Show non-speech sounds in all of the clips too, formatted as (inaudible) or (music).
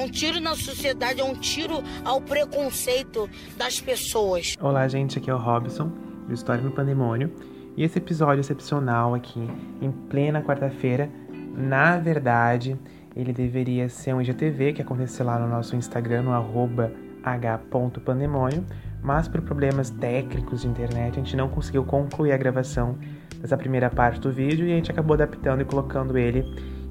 um tiro na sociedade, é um tiro ao preconceito das pessoas. Olá, gente, aqui é o Robson, do História no Pandemônio. E esse episódio excepcional aqui, em plena quarta-feira, na verdade, ele deveria ser um IGTV que aconteceu lá no nosso Instagram, no arroba h.pandemônio, mas por problemas técnicos de internet a gente não conseguiu concluir a gravação dessa primeira parte do vídeo e a gente acabou adaptando e colocando ele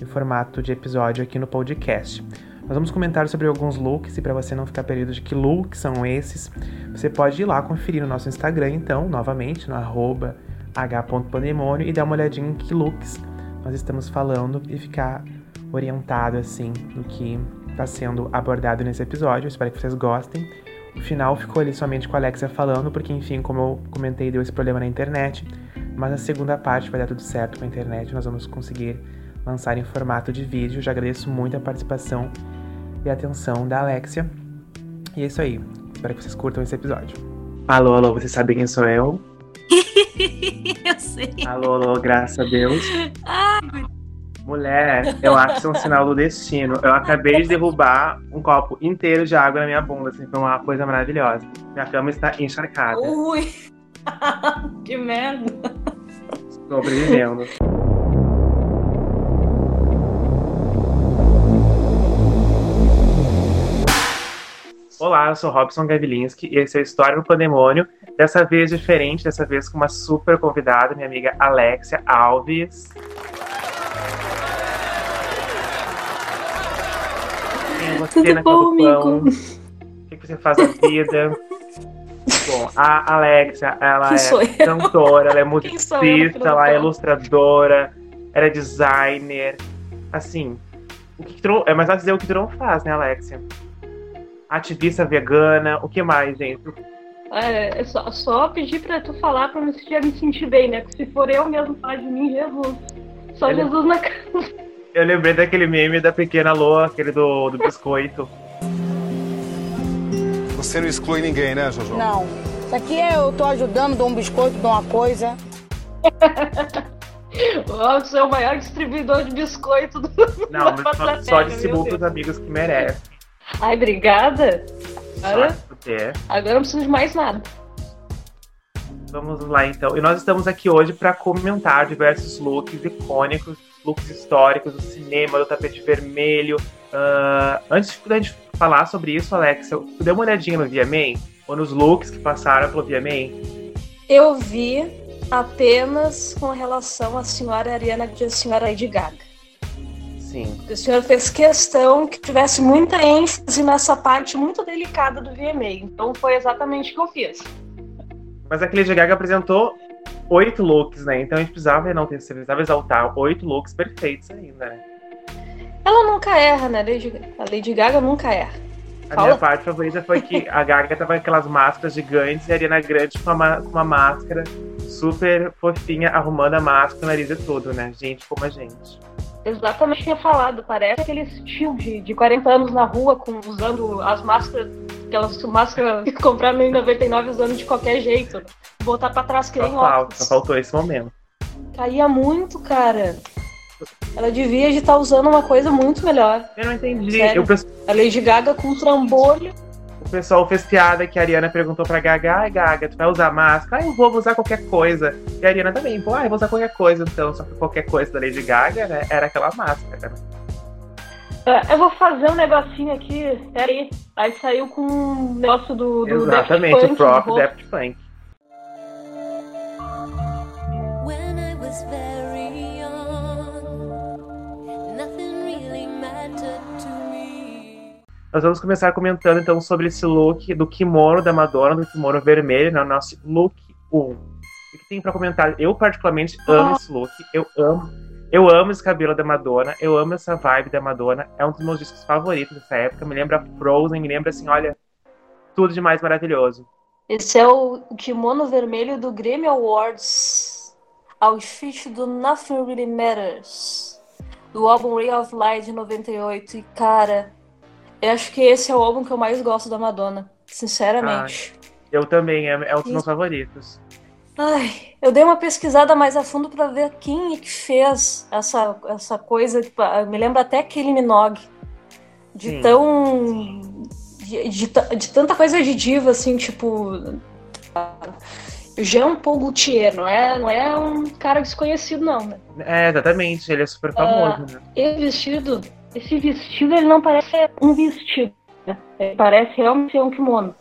em formato de episódio aqui no podcast. Nós vamos comentar sobre alguns looks e para você não ficar perdido de que looks são esses, você pode ir lá conferir no nosso Instagram, então, novamente, no arroba h.pandemônio e dar uma olhadinha em que looks nós estamos falando e ficar orientado assim no que está sendo abordado nesse episódio. espero que vocês gostem. O final ficou ali somente com a Alexia falando, porque enfim, como eu comentei, deu esse problema na internet. Mas a segunda parte vai dar tudo certo com a internet, nós vamos conseguir lançar em formato de vídeo. Já agradeço muito a participação e a atenção da Alexia. E é isso aí. Espero que vocês curtam esse episódio. Alô, alô, você sabe quem sou eu? (laughs) eu sei. Alô, alô, graças a Deus. Ai, Mulher, eu acho que é um sinal do destino. Eu acabei de derrubar um copo inteiro de água na minha bunda, assim, foi uma coisa maravilhosa. Minha cama está encharcada. Ui! (laughs) que merda! Sobrevivendo. Olá, eu sou Robson Gavilinski e esse é o História no Pandemônio. Dessa vez diferente, dessa vez com uma super convidada, minha amiga Alexia Alves. Quem é você Tudo na bom? O que você faz na vida? (laughs) Bom, a Alexia, ela Quem é cantora, ela é musicista, ela é ilustradora, ela é designer. Assim, o que que tu não, é mais fácil dizer o que tu não faz, né, Alexia? Ativista vegana, o que mais, gente? É, é só, só pedir pra tu falar pra me sentir, me sentir bem, né? Porque se for eu mesmo falar de mim, Jesus. Só Ele- Jesus na cara. Eu lembrei daquele meme da pequena Lô, aquele do, do biscoito. Você não exclui ninguém, né, Jojo? Não. Isso aqui é eu tô ajudando, dou um biscoito, dou uma coisa. (laughs) Você é o maior distribuidor de biscoito do Não, mas (laughs) só, só Deus. pros amigos que merecem. Ai, obrigada. Agora, agora eu não preciso de mais nada. Vamos lá então. E nós estamos aqui hoje para comentar diversos looks icônicos, looks históricos do cinema, do tapete vermelho. Ah, antes da gente falar sobre isso, Alex, tu deu uma olhadinha no VMA? Ou nos looks que passaram pelo VMA? Eu vi apenas com relação à senhora Ariana e à senhora Lady Gaga. Sim. O senhor fez questão que tivesse muita ênfase nessa parte muito delicada do VMA. Então foi exatamente o que eu fiz. Mas a Lady Gaga apresentou oito looks, né? Então a gente precisava enaltecer, precisava exaltar oito looks perfeitos ainda, né? Ela nunca erra, né? A Lady Gaga nunca erra. A Fala. minha parte favorita foi que a Gaga tava com aquelas máscaras gigantes e a Ariana Grande com uma, com uma máscara super fofinha, arrumando a máscara, o nariz e tudo, né? Gente como a gente. Exatamente o que eu tinha falado. Parece aquele tio de, de 40 anos na rua com, usando as máscaras, aquelas máscaras que compraram em 99 usando de qualquer jeito. Voltar pra trás que Só, nem falta, só faltou esse momento. Caía muito, cara. Ela devia de estar usando uma coisa muito melhor. Eu não entendi. Sério? O, pes- A Lady Gaga com trambolho. O pessoal fez piada que a Ariana perguntou pra Gaga: Ai, Gaga, tu vai usar máscara? Ah, eu vou, vou usar qualquer coisa. E a Ariana também, pô, ah, eu vou usar qualquer coisa então. Só que qualquer coisa da Lady Gaga né, era aquela máscara. né? É, Eu vou fazer um negocinho aqui. Peraí. Aí saiu com um negócio do, do Exatamente, Daft o Punk próprio no rosto. Daft Punk. When I was very Nós vamos começar comentando então sobre esse look do kimono da Madonna, do kimono vermelho, né? O nosso look 1. O que tem pra comentar? Eu, particularmente, amo esse look. Eu amo. Eu amo esse cabelo da Madonna. Eu amo essa vibe da Madonna. É um dos meus discos favoritos dessa época. Me lembra Frozen, me lembra assim, olha, tudo de mais maravilhoso. Esse é o kimono vermelho do Grammy Awards. Outfit do Nothing Really Matters. Do álbum Ray of Light de 98. E, cara, eu acho que esse é o álbum que eu mais gosto da Madonna. Sinceramente. Eu também, é, é um dos meus favoritos. Ai, eu dei uma pesquisada mais a fundo pra ver quem é que fez essa, essa coisa. tipo, ah, Me lembra até Kylie Minogue. De Sim. tão. De, de ta- de tanta coisa de diva, assim, tipo. Jean Paul Gaultier, não é, não é um cara desconhecido, não, né? É, exatamente. Ele é super famoso, né? Esse vestido, esse vestido, ele não parece um vestido, né? Ele parece realmente ser um kimono.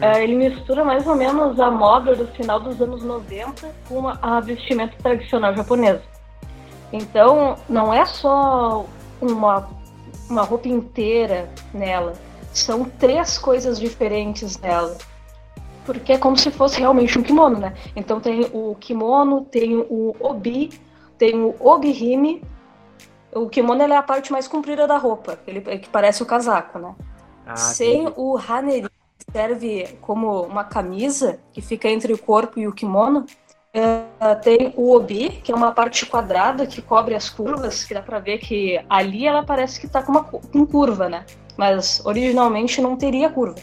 É, ele mistura mais ou menos a moda do final dos anos 90 com uma- a vestimenta tradicional japonesa. Então, não é só uma, uma roupa inteira nela, são três coisas diferentes nela. Porque é como se fosse realmente um kimono, né? Então tem o kimono, tem o obi, tem o obihime. O kimono é a parte mais comprida da roupa, ele é que parece o casaco, né? Ah, Sem entendi. o haneri, que serve como uma camisa que fica entre o corpo e o kimono. eh, tem o obi, que é uma parte quadrada que cobre as curvas, que dá pra ver que ali ela parece que tá com uma com curva, né? Mas originalmente não teria curva.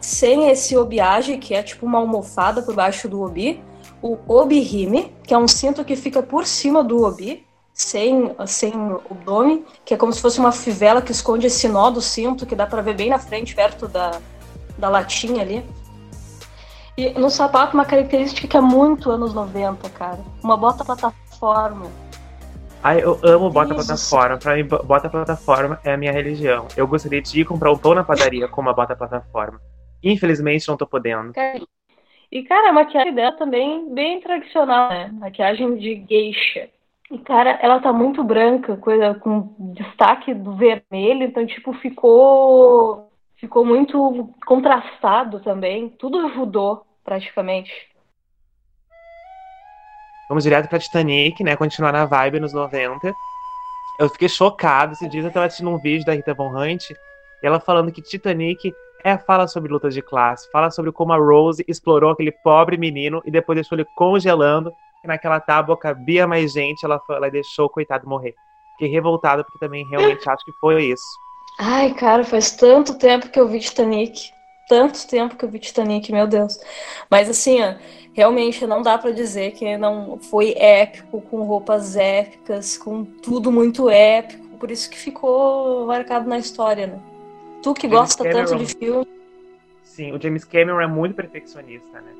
Sem esse obiage, que é tipo uma almofada por baixo do obi, o obihime, que é um cinto que fica por cima do obi, sem, sem o abdômen, que é como se fosse uma fivela que esconde esse nó do cinto, que dá pra ver bem na frente, perto da, da latinha ali. E no sapato, uma característica que é muito anos 90, cara. Uma bota plataforma. Ai, eu amo bota Isso. plataforma. Pra mim, bo- bota plataforma é a minha religião. Eu gostaria de ir comprar um pão na padaria com uma bota plataforma. Infelizmente, não tô podendo. E, cara, a maquiagem dela também bem tradicional, né? Maquiagem de geisha. E, cara, ela tá muito branca, coisa com destaque do vermelho, então, tipo, ficou ficou muito contrastado também. Tudo ajudou, praticamente. Vamos direto pra Titanic, né? Continuar na vibe nos 90. Eu fiquei chocado. Esses dias eu tava assistindo um vídeo da Rita Von Hunt e ela falando que Titanic é, fala sobre lutas de classe, fala sobre como a Rose explorou aquele pobre menino e depois deixou ele congelando, e naquela tábua cabia mais gente, ela, ela deixou o coitado morrer. Fiquei revoltada porque também realmente acho que foi isso. Ai, cara, faz tanto tempo que eu vi Titanic. Tanto tempo que eu vi Titanic, meu Deus. Mas assim, ó, realmente não dá pra dizer que não foi épico, com roupas épicas, com tudo muito épico. Por isso que ficou marcado na história, né? Tu que James gosta tanto Cameron. de filme. Sim, o James Cameron é muito perfeccionista, né?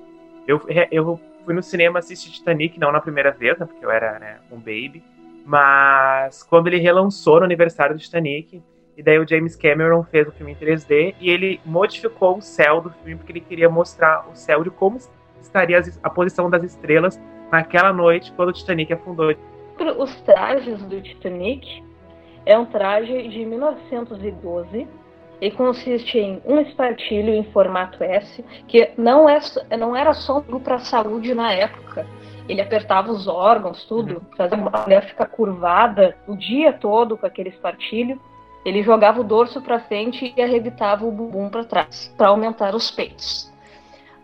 Eu, eu fui no cinema assistir Titanic, não na primeira vez, né, porque eu era né, um baby, mas quando ele relançou no aniversário do Titanic, e daí o James Cameron fez o filme em 3D e ele modificou o céu do filme porque ele queria mostrar o céu de como estaria a posição das estrelas naquela noite quando o Titanic afundou. Os trajes do Titanic é um traje de 1912 e consiste em um espartilho em formato S, que não, é, não era só para a saúde na época. Ele apertava os órgãos, tudo, fazia a mulher ficar curvada o dia todo com aquele espartilho. Ele jogava o dorso para frente e arrebitava o bumbum para trás, para aumentar os peitos.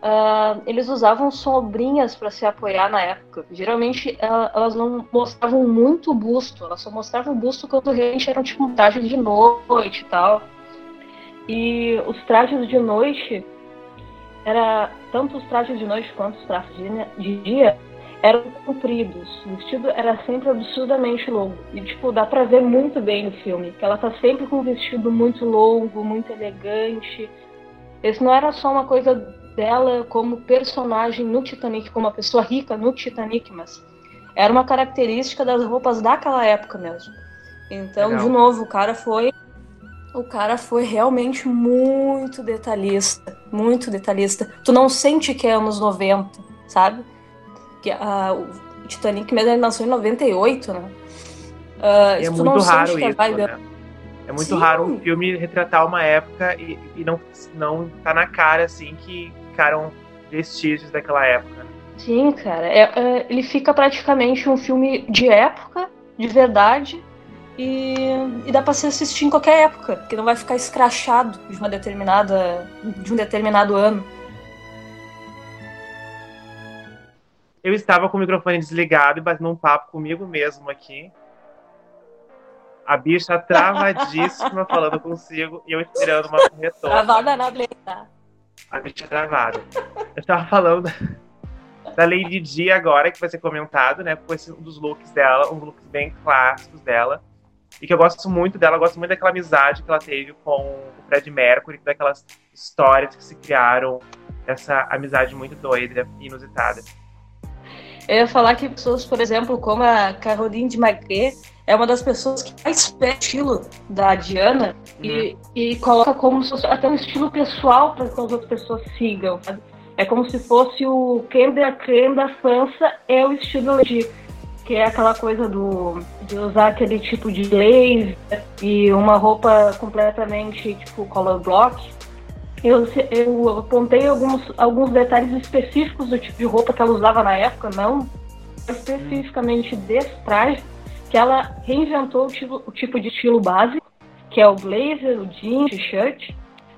Ah, eles usavam sombrinhas para se apoiar na época. Geralmente ela- elas não mostravam muito o busto, elas só mostravam o busto quando realmente eram tipo um traje de noite e tal. E os trajes de noite era tanto os trajes de noite quanto os trajes de, dia eram compridos. O vestido era sempre absurdamente longo. E tipo, dá pra ver muito bem no filme, que ela tá sempre com um vestido muito longo, muito elegante. Esse não era só uma coisa dela como personagem no Titanic, como uma pessoa rica no Titanic, mas era uma característica das roupas daquela época mesmo. Então, Legal. de novo, o cara foi o cara foi realmente muito detalhista, muito detalhista. Tu não sente que é anos 90, sabe? Que a, o Titanic mesmo ele lançou em 98, né? Ah, E é tu não muito sente raro que a isso, vibe né? É muito Sim. raro um filme retratar uma época e, e não, não tá na cara, assim, que ficaram vestígios daquela época. né? Sim, cara. É, é, ele fica praticamente um filme de época, de verdade, e, e dá pra se assistir em qualquer época, porque não vai ficar escrachado de uma determinada, de um determinado ano. Eu estava com o microfone desligado e batendo um papo comigo mesmo aqui. A bicha travadíssima (laughs) falando consigo e eu esperando uma retorno. Travada na blenda. A bicha travada. Eu tava falando da, Lady Di agora, que vai ser comentado, né? Esse um dos looks dela, um looks bem clássicos dela. E que eu gosto muito dela, eu gosto muito daquela amizade que ela teve com o Fred Mercury, daquelas histórias que se criaram, essa amizade muito doida e inusitada. Eu ia falar que pessoas, por exemplo, como a Caroline de Magret, é uma das pessoas que mais pega o estilo da Diana e, e coloca como se fosse até um estilo pessoal para que as outras pessoas sigam. sabe? É como se fosse o creme de la creme da França, é o estilo de que é aquela coisa do de usar aquele tipo de lace e uma roupa completamente tipo color block. Eu, eu apontei alguns, alguns detalhes específicos do tipo de roupa que ela usava na época, não especificamente desse traje, que ela reinventou o tipo, o tipo de estilo básico, que é o blazer, o jeans, o shirt.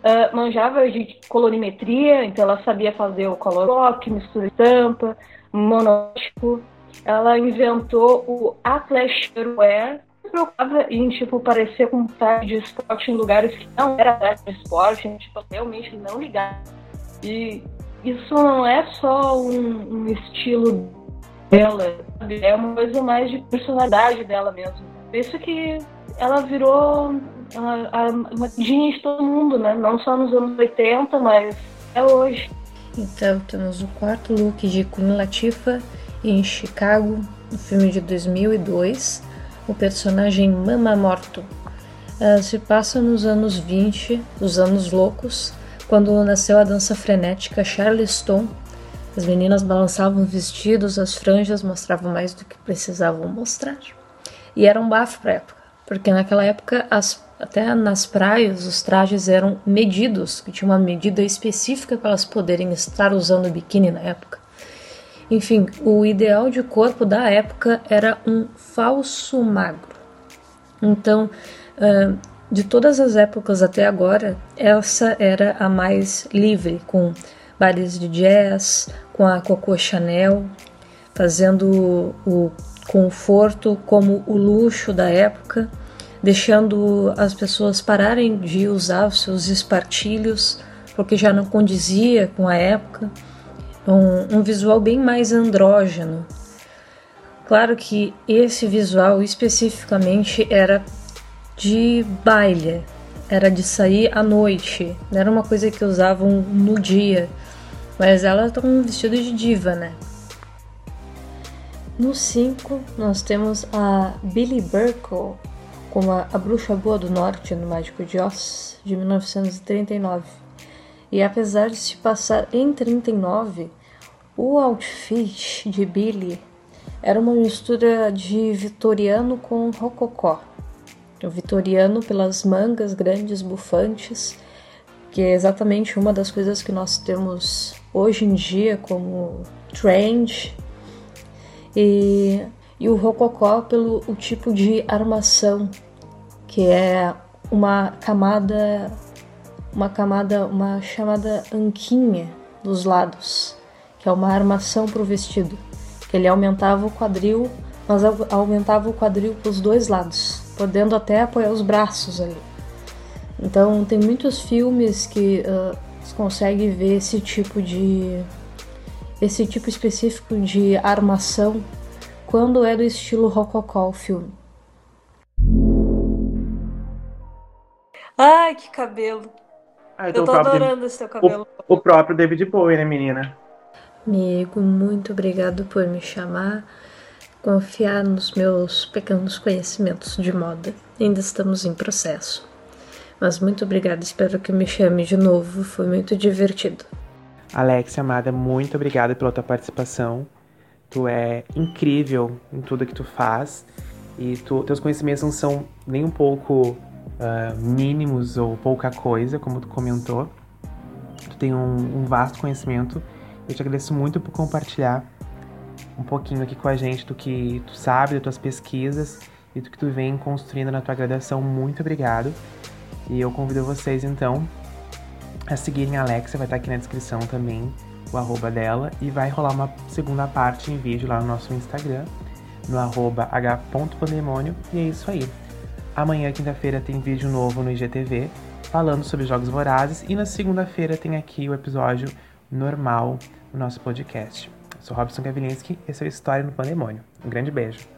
Uh, manjava de colorimetria, então ela sabia fazer o color block, mistura de tampa, monótipo. Ela inventou o athleisure preocupava em tipo parecer com traje de esporte em lugares que não era traje de esporte, tipo, realmente não ligar. E isso não é só um, um estilo dela, sabe? é uma coisa mais de personalidade dela mesmo. Por isso que ela virou a, a, uma jean de todo mundo, né? Não só nos anos 80, mas é hoje. Então temos o quarto look de Queen Em Chicago, no filme de 2002, o personagem Mama Morto. Uh, se passa nos anos 20, os anos loucos, quando nasceu a dança frenética Charleston. As meninas balançavam vestidos, as franjas mostravam mais do que precisavam mostrar. E era um bafo para época, porque naquela época as, até nas praias os trajes eram medidos, que tinha uma medida específica para elas poderem estar usando biquíni na época. Enfim, o ideal de corpo da época era um falso magro. Então, uh, de todas as épocas até agora, essa era a mais livre, com bares de jazz, com a Coco Chanel, fazendo o conforto como o luxo da época, deixando as pessoas pararem de usar os seus espartilhos, porque já não condizia com a época um, um visual bem mais andrógeno. Claro que esse visual especificamente era de baile, era de sair à noite, não era uma coisa que usavam no dia, mas ela tá um vestido de diva, né? No 5, nós temos a Billy Burkle como a, a Bruxa Boa do Norte no Mágico de Oz, de 1939. E apesar de se passar em 39, o outfit de Billy era uma mistura de vitoriano com rococó. O vitoriano pelas mangas grandes bufantes, que é exatamente uma das coisas que nós temos hoje em dia como trend, e, e o rococó pelo o tipo de armação, que é uma camada uma camada, uma chamada anquinha dos lados, que é uma armação para o vestido. Que ele aumentava o quadril, mas aumentava o quadril para os dois lados, podendo até apoiar os braços ali. Então tem muitos filmes que uh, consegue ver esse tipo de esse tipo específico de armação quando é do estilo rococó o filme. Ai, que cabelo. Ah, Eu tô adorando esse teu cabelo. O, o próprio David Bowie, né, menina? Amigo, muito obrigado por me chamar, confiar nos meus pequenos conhecimentos de moda. Ainda estamos em processo. Mas muito obrigada, espero que me chame de novo, foi muito divertido. Alex, amada, muito obrigada pela tua participação. Tu é incrível em tudo que tu faz e tu, teus conhecimentos não são nem um pouco uh, mínimos ou pouca coisa, como tu comentou. Tu tem um, um vasto conhecimento. Eu te agradeço muito por compartilhar um pouquinho aqui com a gente do que tu sabe, das tuas pesquisas e do que tu vem construindo na tua graduação. Muito obrigado. E eu convido vocês então a seguirem a Alexa, vai estar aqui na descrição também o arroba dela e vai rolar uma segunda parte em vídeo lá no nosso Instagram, no arroba h.pandemônio. E é isso aí. Amanhã, quinta-feira, tem vídeo novo no IGTV falando sobre jogos vorazes e na segunda-feira tem aqui o episódio normal do nosso podcast. Eu sou Robson Gavilinski, esse é o História no Pandemônio. Um grande beijo.